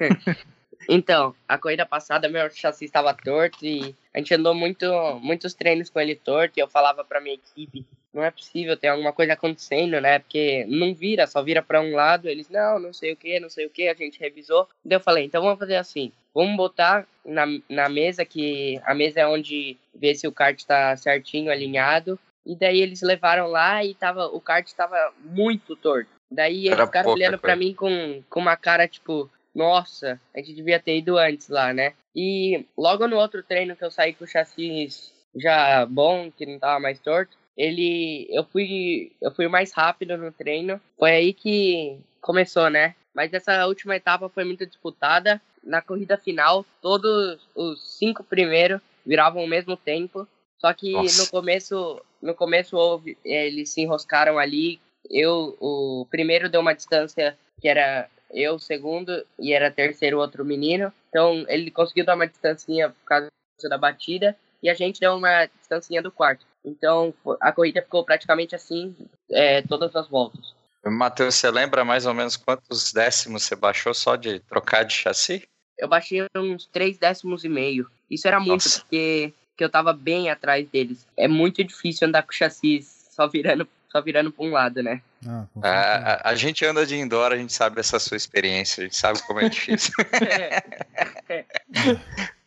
[SPEAKER 1] É.
[SPEAKER 4] Então, a corrida passada meu chassi estava torto e a gente andou muito, muitos treinos com ele torto e eu falava pra minha equipe, não é possível, tem alguma coisa acontecendo, né? Porque não vira, só vira pra um lado. Eles, não, não sei o que, não sei o que, a gente revisou. Daí eu falei, então vamos fazer assim, vamos botar na, na mesa, que a mesa é onde vê se o kart tá certinho, alinhado. E daí eles levaram lá e tava, o kart tava muito torto. Daí eles
[SPEAKER 2] Era
[SPEAKER 4] ficaram olhando pra
[SPEAKER 2] coisa.
[SPEAKER 4] mim com, com uma cara, tipo, nossa, a gente devia ter ido antes lá, né? E logo no outro treino que eu saí com o chassi já bom, que não tava mais torto, ele eu fui eu fui mais rápido no treino. Foi aí que começou, né? Mas essa última etapa foi muito disputada. Na corrida final, todos os cinco primeiros viravam o mesmo tempo. Só que
[SPEAKER 2] Nossa.
[SPEAKER 4] no começo, no começo houve, eles se enroscaram ali. Eu, o primeiro deu uma distância que era eu, o segundo, e era terceiro outro menino. Então ele conseguiu dar uma distancinha por causa da batida, e a gente deu uma distancinha do quarto. Então a corrida ficou praticamente assim é, todas as voltas.
[SPEAKER 2] Matheus, você lembra mais ou menos quantos décimos você baixou só de trocar de chassi?
[SPEAKER 4] Eu baixei uns três décimos e meio. Isso era muito,
[SPEAKER 2] Nossa.
[SPEAKER 4] porque, porque eu tava bem atrás deles. É muito difícil andar com chassi só virando, só virando pra um lado, né?
[SPEAKER 1] Ah,
[SPEAKER 2] A, a- a gente anda de indoor, a gente sabe essa sua experiência, a gente sabe como é difícil.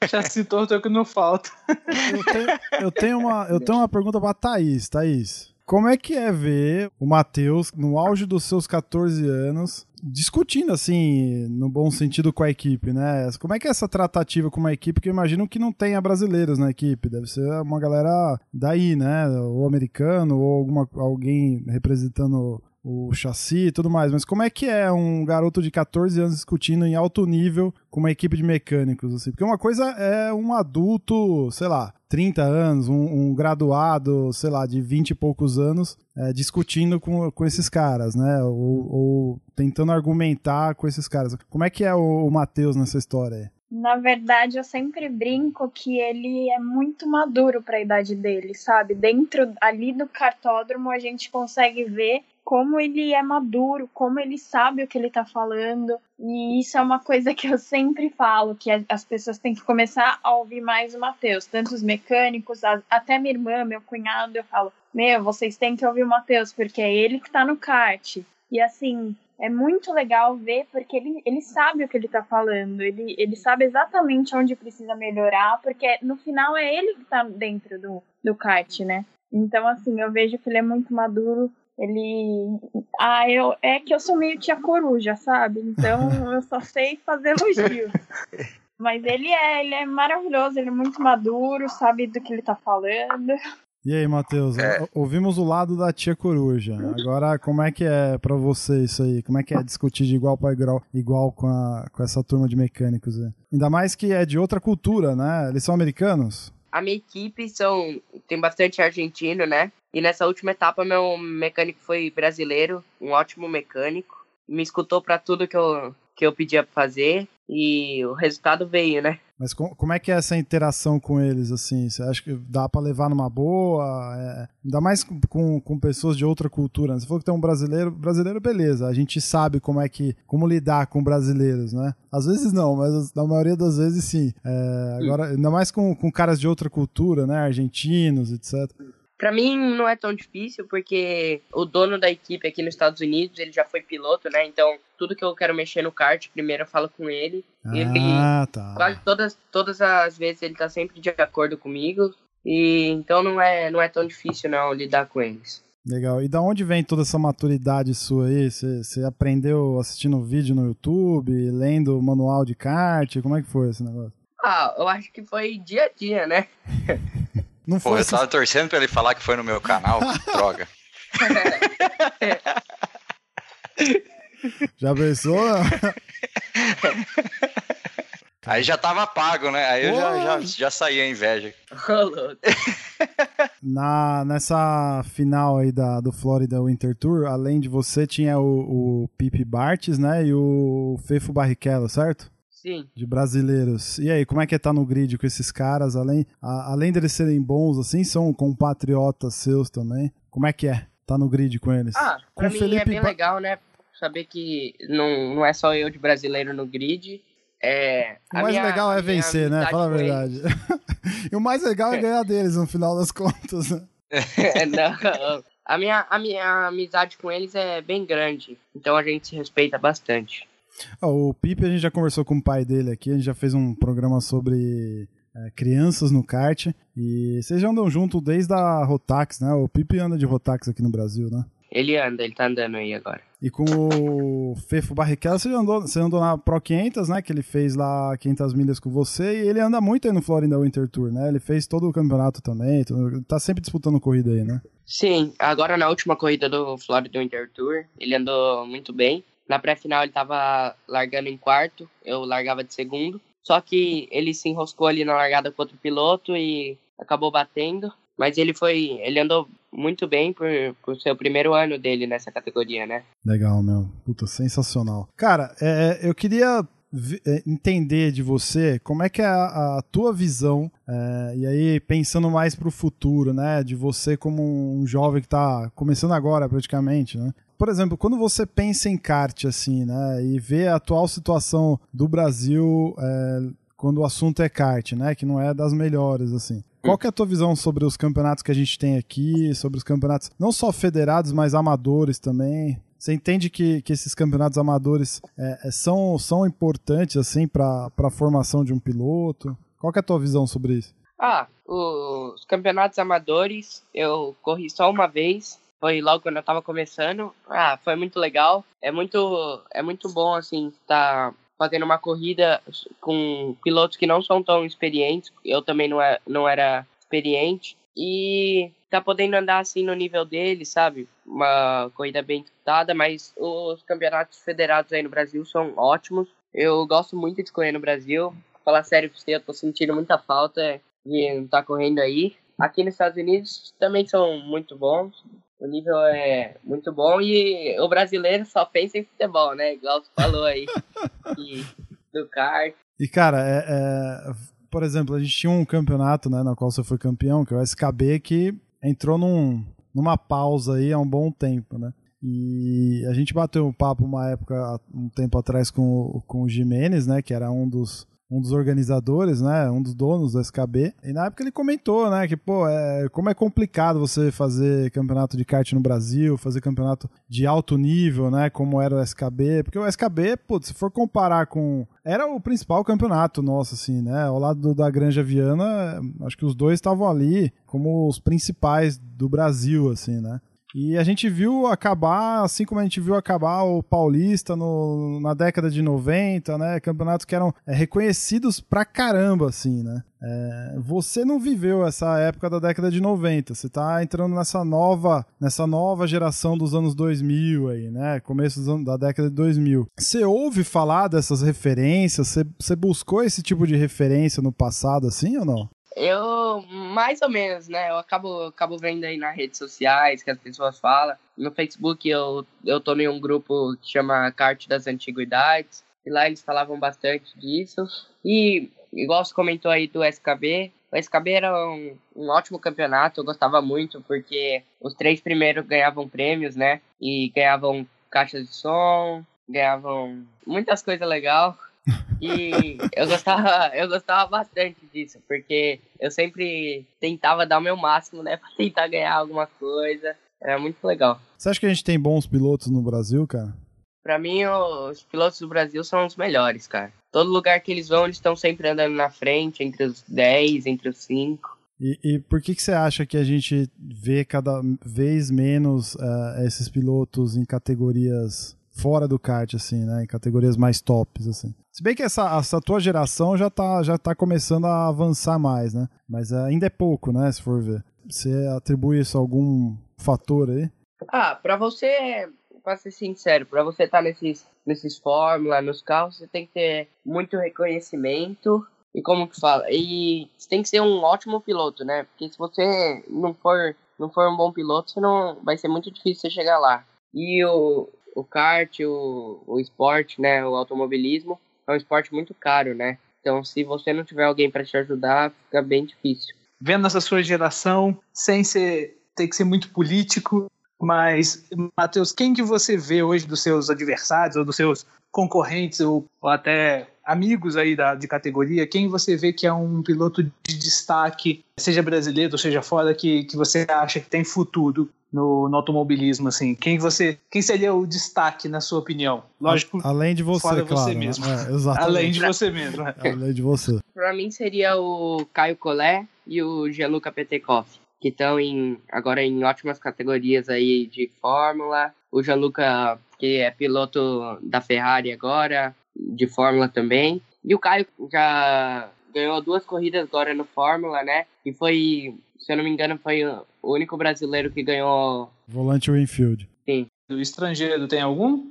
[SPEAKER 3] Chassi torto é o que não falta.
[SPEAKER 1] Eu tenho, eu tenho uma, eu tenho uma pergunta pra Thaís. Thaís, como é que é ver o Matheus, no auge dos seus 14 anos, discutindo, assim, no bom sentido com a equipe, né? Como é que é essa tratativa com uma equipe que eu imagino que não tenha brasileiros na equipe? Deve ser uma galera daí, né? Ou americano, ou alguma, alguém representando o chassi e tudo mais. Mas como é que é um garoto de 14 anos discutindo em alto nível com uma equipe de mecânicos, assim? Porque uma coisa é um adulto, sei lá, 30 anos, um, um graduado, sei lá, de 20 e poucos anos, é, discutindo com, com esses caras, né? Ou, ou tentando argumentar com esses caras. Como é que é o, o Matheus nessa história aí?
[SPEAKER 5] Na verdade, eu sempre brinco que ele é muito maduro para a idade dele, sabe? Dentro ali do cartódromo a gente consegue ver como ele é maduro, como ele sabe o que ele tá falando. E isso é uma coisa que eu sempre falo, que as pessoas têm que começar a ouvir mais o Matheus, tanto os mecânicos, até minha irmã, meu cunhado, eu falo: "Meu, vocês têm que ouvir o Matheus, porque é ele que tá no kart". E assim, é muito legal ver porque ele, ele sabe o que ele tá falando, ele, ele sabe exatamente onde precisa melhorar, porque no final é ele que tá dentro do, do kart, né? Então, assim, eu vejo que ele é muito maduro. Ele. Ah, eu. É que eu sou meio tia coruja, sabe? Então eu só sei fazer elogio. Mas ele é, ele é maravilhoso, ele é muito maduro, sabe do que ele tá falando.
[SPEAKER 1] E aí, Matheus,
[SPEAKER 2] É.
[SPEAKER 1] ouvimos o lado da tia coruja. Agora, como é que é pra você isso aí? Como é que é discutir de igual para igual, igual com, a, com essa turma de mecânicos? aí? Ainda mais que é de outra cultura, né? Eles são americanos?
[SPEAKER 4] A minha equipe são tem bastante argentino, né? E nessa última etapa meu mecânico foi brasileiro, um ótimo mecânico. Me escutou pra tudo que eu que eu pedia pra fazer e o resultado veio, né?
[SPEAKER 1] Mas com- como é que é essa interação com eles, assim? Você acha que dá pra levar numa boa? É, ainda mais com, com, com pessoas de outra cultura. né? Você falou que tem um brasileiro, brasileiro, beleza. A gente sabe como é que, como lidar com brasileiros, né? Às vezes não, mas na maioria das vezes sim. É, agora, ainda mais com, com caras de outra cultura, né? Argentinos, etc.
[SPEAKER 4] Pra mim não é tão difícil porque o dono da equipe aqui nos Estados Unidos, ele já foi piloto, né? Então, tudo que eu quero mexer no kart, primeiro eu falo com ele. Ele
[SPEAKER 1] Ah, tá.
[SPEAKER 4] quase todas todas as vezes ele tá sempre de acordo comigo. E então não é não é tão difícil não lidar com eles.
[SPEAKER 1] Legal. E da onde vem toda essa maturidade sua aí? Você você aprendeu assistindo vídeo no YouTube, lendo manual de kart? Como é que foi esse negócio?
[SPEAKER 4] Ah, eu acho que foi dia a dia, né?
[SPEAKER 1] Não
[SPEAKER 2] Pô,
[SPEAKER 1] foi
[SPEAKER 2] eu
[SPEAKER 1] essa-
[SPEAKER 2] tava torcendo pra ele falar que foi no meu canal. droga.
[SPEAKER 1] Já pensou?
[SPEAKER 2] Aí já tava pago, né? Aí eu já,
[SPEAKER 1] Pô.
[SPEAKER 2] já, já saí a inveja.
[SPEAKER 1] Na, nessa final aí da, do Florida Winter Tour, além de você, tinha o, o Pipe Bartes, né? E o Fefo Barrichello, certo?
[SPEAKER 4] Sim.
[SPEAKER 1] De brasileiros. E aí, como é que é tá no grid com esses caras? Além, a- além deles serem bons, assim, são compatriotas seus também. Como é que é? Tá no grid com eles?
[SPEAKER 4] Ah,
[SPEAKER 1] Com
[SPEAKER 4] pra
[SPEAKER 1] o
[SPEAKER 4] mim é
[SPEAKER 1] Felipe
[SPEAKER 4] bem
[SPEAKER 1] Ba-
[SPEAKER 4] legal, né? Saber que não, não é só eu de brasileiro no grid. É,
[SPEAKER 1] O mais
[SPEAKER 4] minha-
[SPEAKER 1] legal é vencer, né? Fala a
[SPEAKER 4] com
[SPEAKER 1] verdade. e o mais legal é ganhar deles no final das contas, né?
[SPEAKER 4] não, a minha, a minha amizade com eles é bem grande. Então a gente se respeita bastante.
[SPEAKER 1] Ó, o Pipe, a gente já conversou com o pai dele aqui, a gente já fez um programa sobre é, crianças no kart. E vocês já andam junto desde a Rotax, né? O Pipe anda de Rotax aqui no Brasil, né?
[SPEAKER 4] Ele anda, ele tá andando aí agora.
[SPEAKER 1] E com o Fefo Barrichello, você andou, você andou na Pro 500, né? Que ele fez lá 500 milhas com você. E ele anda muito aí no Florida Winter Tour, né? Ele fez todo o campeonato também. tá sempre disputando corrida aí, né?
[SPEAKER 4] Sim, agora na última corrida do Florida Winter Tour, ele andou muito bem. Na pré-final ele tava largando em quarto, eu largava de segundo. Só que ele se enroscou ali na largada com outro piloto e acabou batendo. Mas ele foi. Ele andou muito bem por, por ser o primeiro ano dele nessa categoria, né?
[SPEAKER 1] Legal, meu. Puta, sensacional. Cara, é, eu queria é, entender de você como é que é a, a tua visão, é, e aí pensando mais pro futuro, né? De você como um jovem que tá começando agora praticamente, né? Por exemplo, quando você pensa em kart, assim, né? E vê a atual situação do Brasil é, quando o assunto é kart, né? Que não é das melhores, assim. Qual que é a tua visão sobre os campeonatos que a gente tem aqui, sobre os campeonatos não só federados, mas amadores também? Você entende que, que esses campeonatos amadores é, é, são, são importantes, assim, para a formação de um piloto? Qual que é a tua visão sobre isso?
[SPEAKER 4] Ah, os campeonatos amadores eu corri só uma vez. Foi logo quando eu tava começando. Ah, foi muito legal. É muito, é muito bom, assim, estar fazendo uma corrida com pilotos que não são tão experientes. Eu também não, é, não era experiente. E tá podendo andar assim no nível dele, sabe? Uma corrida bem disputada, mas os campeonatos federados aí no Brasil são ótimos. Eu gosto muito de correr no Brasil. Falar sério pra você, eu tô sentindo muita falta de não estar correndo aí. Aqui nos Estados Unidos também são muito bons. O nível é muito bom e o brasileiro só pensa em futebol, né? Igual você falou aí. e do kart.
[SPEAKER 1] E, cara, é, é, por exemplo, a gente tinha um campeonato, né, na qual você foi campeão, que é o SKB, que entrou num, numa pausa aí há um bom tempo, né? E a gente bateu um papo uma época, um tempo atrás, com, o- com o Jimenez, né, que era um dos, um dos organizadores, né, um dos donos do SKB. E na época ele comentou, né, que, pô, é, como é complicado você fazer campeonato de kart no Brasil, fazer campeonato de alto nível, né, como era o SKB. Porque o SKB, pô, se for comparar com... Era o principal campeonato nosso, assim, né, ao lado do, da Granja Viana, acho que os dois estavam ali como os principais do Brasil, assim, né. E a gente viu acabar, assim como a gente viu acabar o Paulista no, na década de 90, né? Campeonatos que eram é, reconhecidos pra caramba, assim, né? É, você não viveu essa época da década de 90, você tá entrando nessa nova, nessa nova geração dos anos 2000 aí, né? Começo da década de 2000. Você ouve falar dessas referências? Você, você buscou esse tipo de referência no passado, assim ou não?
[SPEAKER 4] Eu, mais ou menos, né? Eu acabo, acabo vendo aí nas redes sociais que as pessoas falam. No Facebook eu, eu tô em um grupo que chama Carte das Antiguidades. E lá eles falavam bastante disso. E, igual você comentou aí do SKB, o SKB era um, um ótimo campeonato. Eu gostava muito porque os três primeiros ganhavam prêmios, né? E ganhavam caixas de som, ganhavam muitas coisas legais. E eu gostava, eu gostava bastante disso, porque eu sempre tentava dar o meu máximo, né, pra tentar ganhar alguma coisa. Era muito legal.
[SPEAKER 1] Você acha que a gente tem bons pilotos no Brasil, cara?
[SPEAKER 4] Pra mim, os pilotos do Brasil são os melhores, cara. Todo lugar que eles vão, eles estão sempre andando na frente, entre os 10, entre os 5.
[SPEAKER 1] E, e, por que, que você acha que a gente vê cada vez menos uh, esses pilotos em categorias fora do kart, assim, né? Em categorias mais tops, assim. Se bem que essa, essa tua geração já tá, já tá começando a avançar mais, né? Mas ainda é pouco, né? Se for ver. Você atribui isso a algum fator aí?
[SPEAKER 4] Ah, pra você, pra ser sincero, pra você estar tá nesses, nesses Fórmula, nos carros, você tem que ter muito reconhecimento e como que fala, e tem que ser um ótimo piloto, né? Porque se você não for, não for um bom piloto, você não vai ser muito difícil você chegar lá. E o, o kart, o, o esporte, né, o automobilismo, é um esporte muito caro, né? Então, se você não tiver alguém para te ajudar, fica bem difícil.
[SPEAKER 3] Vendo essa sua geração, sem ser, ter que ser muito político, mas, Matheus, quem que você vê hoje dos seus adversários ou dos seus concorrentes ou, ou até amigos aí da, de categoria, quem você vê que é um piloto de destaque, seja brasileiro ou seja fora, que, que você acha que tem futuro no, no, automobilismo, assim? Quem você, quem seria o destaque na sua opinião? Lógico,
[SPEAKER 1] além de você,
[SPEAKER 3] fora
[SPEAKER 1] claro,
[SPEAKER 3] você mesmo.
[SPEAKER 1] É, exatamente.
[SPEAKER 3] Além de você mesmo.
[SPEAKER 1] É. Além de você.
[SPEAKER 4] Para mim seria o Caio Collet e o Gianluca Petekoff, que estão em agora em ótimas categorias aí de Fórmula. O Gianluca, que é piloto da Ferrari agora, de Fórmula também. E o Caio já ganhou duas corridas agora no Fórmula, né? E foi, se eu não me engano, foi o único brasileiro que ganhou.
[SPEAKER 1] Volante Winfield.
[SPEAKER 4] Sim.
[SPEAKER 3] Do estrangeiro tem algum?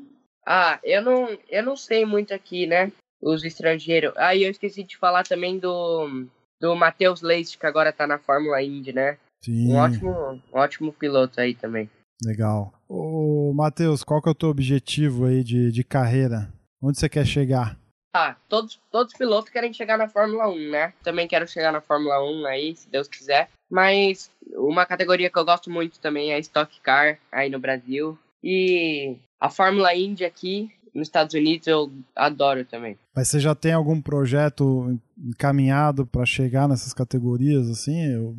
[SPEAKER 4] Ah, eu não, eu não sei muito aqui, né? Os estrangeiros. Ah, e eu esqueci de falar também do, do Matheus Leite, que agora tá na Fórmula Indy, né?
[SPEAKER 1] Sim.
[SPEAKER 4] Um ótimo, um ótimo piloto aí também.
[SPEAKER 1] Legal. Ô, Matheus, qual que é o teu objetivo aí de, de carreira? Onde você quer chegar?
[SPEAKER 4] Ah, todos, todos os pilotos querem chegar na Fórmula 1, né? Também quero chegar na Fórmula 1 aí, se Deus quiser. Mas uma categoria que eu gosto muito também é a Stock Car, aí no Brasil. E a Fórmula Indy aqui, nos Estados Unidos, eu adoro também.
[SPEAKER 1] Mas você já tem algum projeto encaminhado para chegar nessas categorias, assim?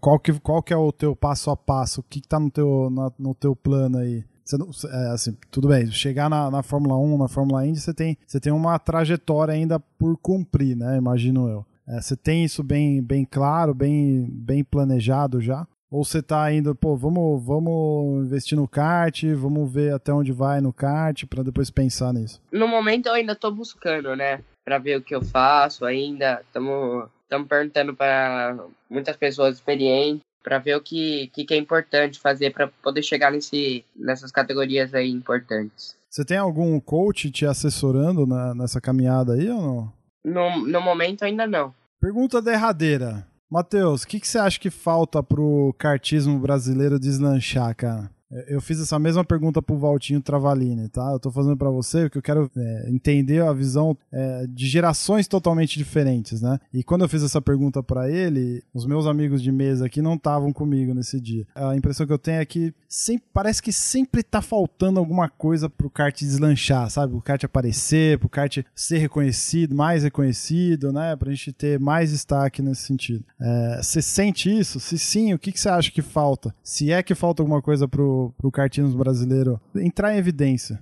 [SPEAKER 1] Qual que, qual que é o teu passo a passo? O que, que tá no teu, na, no teu plano aí? Você não, é, assim, tudo bem, chegar na, na Fórmula 1, na Fórmula Indy, você tem, você tem uma trajetória ainda por cumprir, né? Imagino eu. É, você tem isso bem, bem claro, bem, bem planejado já? Ou você tá indo, pô, vamos, vamos investir no kart, vamos ver até onde vai no kart para depois pensar nisso?
[SPEAKER 4] No momento eu ainda tô buscando, né? Para ver o que eu faço ainda. Estamos perguntando para muitas pessoas experientes para ver o que, que, que, é importante fazer para poder chegar nesse, nessas categorias aí importantes.
[SPEAKER 1] Você tem algum coach te assessorando na, nessa caminhada aí ou não?
[SPEAKER 4] No, no momento ainda não.
[SPEAKER 1] Pergunta derradeira. Matheus, o que, que você acha que falta pro kartismo brasileiro deslanchar, cara? Eu fiz essa mesma pergunta pro Valtinho Travalini, tá? Eu tô fazendo para você porque eu quero é, entender a visão é, de gerações totalmente diferentes, né? E quando eu fiz essa pergunta para ele, os meus amigos de mesa aqui não estavam comigo nesse dia. A impressão que eu tenho é que sempre, parece que sempre tá faltando alguma coisa pro kart deslanchar, sabe? O kart aparecer, pro kart ser reconhecido, mais reconhecido, né? Pra gente ter mais destaque nesse sentido. É, você sente isso? Se sim, o que, que você acha que falta? Se é que falta alguma coisa pro pro, pro brasileiro entrar em evidência?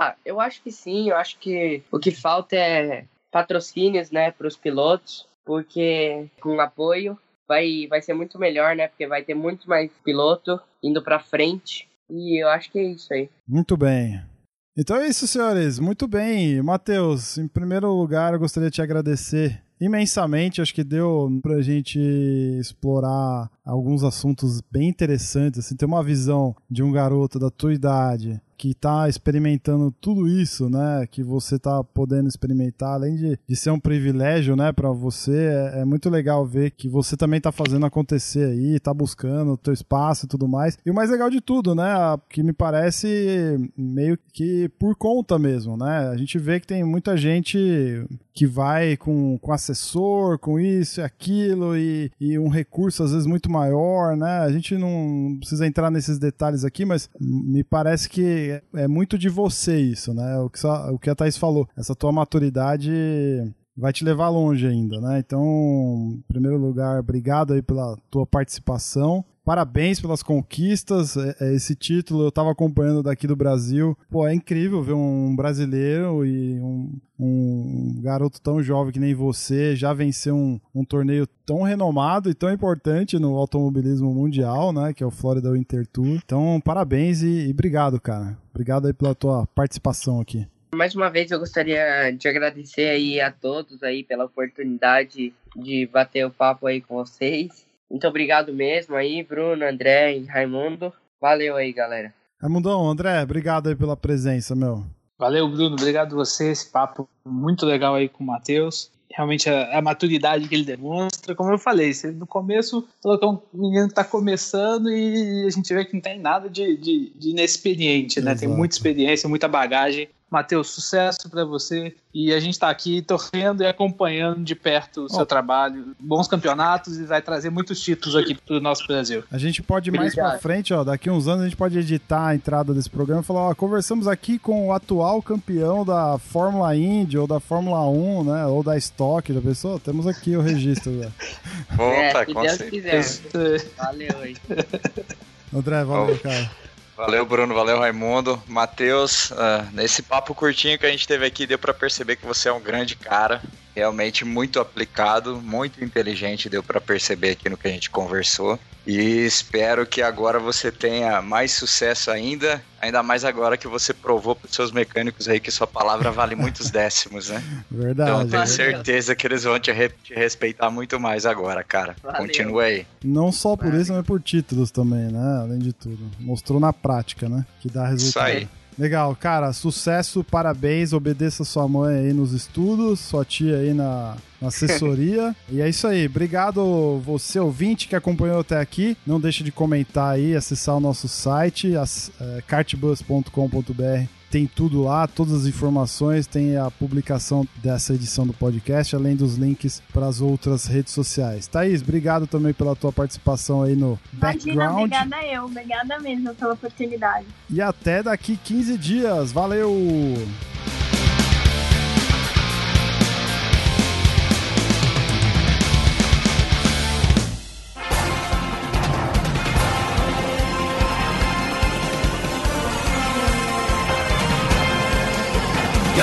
[SPEAKER 4] Ah, eu acho que sim. Eu acho que o que falta é patrocínios, né, para os pilotos, porque com apoio vai, vai ser muito melhor, né? Porque vai ter muito mais piloto indo pra frente. E eu acho que é isso aí.
[SPEAKER 1] Muito bem. Então é isso, senhores. Muito bem. Matheus, em primeiro lugar, eu gostaria de te agradecer imensamente. Acho que deu pra gente explorar alguns assuntos bem interessantes. Assim, ter uma visão de um garoto da tua idade que está experimentando tudo isso, né, que você está podendo experimentar, além de, de ser um privilégio, né, para você, é, é, muito legal ver que você também está fazendo acontecer aí, está buscando o teu espaço e tudo mais. E o mais legal de tudo, né, que me parece meio que por conta mesmo, né, a gente vê que tem muita gente que vai com, com assessor, com isso e aquilo, e, e um recurso às vezes muito maior, né, a gente não precisa entrar nesses detalhes aqui, mas me parece que é muito de você isso, né? O que, o que a Thaís falou, essa tua maturidade vai te levar longe ainda, né? Então, em primeiro lugar, obrigado aí pela tua participação. Parabéns pelas conquistas. É, é, esse título eu estava acompanhando daqui do Brasil. Pô, é incrível ver um brasileiro e um, um garoto tão jovem que nem você já vencer um, um torneio tão renomado e tão importante no automobilismo mundial, né? Que é o Florida Winter Tour. Então, parabéns e, e obrigado, cara. Obrigado aí pela tua participação aqui.
[SPEAKER 4] Mais uma vez eu gostaria de agradecer aí a todos aí pela oportunidade de bater o papo aí com vocês. Muito obrigado mesmo aí, Bruno, André e Raimundo. Valeu aí, galera.
[SPEAKER 1] Raimundão, André, obrigado aí pela presença, meu.
[SPEAKER 3] Valeu, Bruno. Obrigado a você. Esse papo muito legal aí com o Matheus. Realmente a, a, maturidade que ele demonstra, como eu falei, você, no começo falou que é um menino que está começando e a gente vê que não tem nada de, de, de inexperiente, né? Exato. Tem muita experiência, muita bagagem Matheus, sucesso para você. E a gente está aqui torcendo e acompanhando de perto o seu oh. trabalho. Bons campeonatos e vai trazer muitos títulos aqui para o nosso Brasil.
[SPEAKER 1] A gente pode mais para frente, ó, daqui uns anos a gente pode editar a entrada desse programa e falar, ó, conversamos aqui com o atual campeão da Fórmula Indy ou da Fórmula 1, né, ou da Stock, já pensou? Temos aqui o registro.
[SPEAKER 4] Né? Opa, é, se Deus quiser. Valeu aí.
[SPEAKER 1] André, valeu, oh. cara.
[SPEAKER 2] Valeu, Bruno. Valeu, Raimundo. Matheus, uh, nesse papo curtinho que a gente teve aqui, deu para perceber que você é um grande cara realmente muito aplicado, muito inteligente, deu para perceber aqui no que a gente conversou. E espero que agora você tenha mais sucesso ainda, ainda mais agora que você provou para os seus mecânicos aí que sua palavra vale muitos décimos, né?
[SPEAKER 1] Verdade.
[SPEAKER 2] Então tenho certeza que eles vão te, re te respeitar muito mais agora, cara. Valeu. Continua aí.
[SPEAKER 1] Não só por isso, mas por títulos também, né? Além de tudo. Mostrou na prática, né? Que dá resultado. Isso aí. Legal, cara, sucesso, parabéns, obedeça sua mãe aí nos estudos, sua tia aí na, na assessoria. e é isso aí, obrigado você ouvinte que acompanhou até aqui. Não deixe de comentar aí, acessar o nosso site, é, cartbus.com.br tem tudo lá, todas as informações, tem a publicação dessa edição do podcast, além dos links para as outras redes sociais. Thaís, obrigado também pela tua participação aí no Imagina, background.
[SPEAKER 5] Obrigada eu, obrigada mesmo pela oportunidade.
[SPEAKER 1] E até daqui 15 dias. Valeu!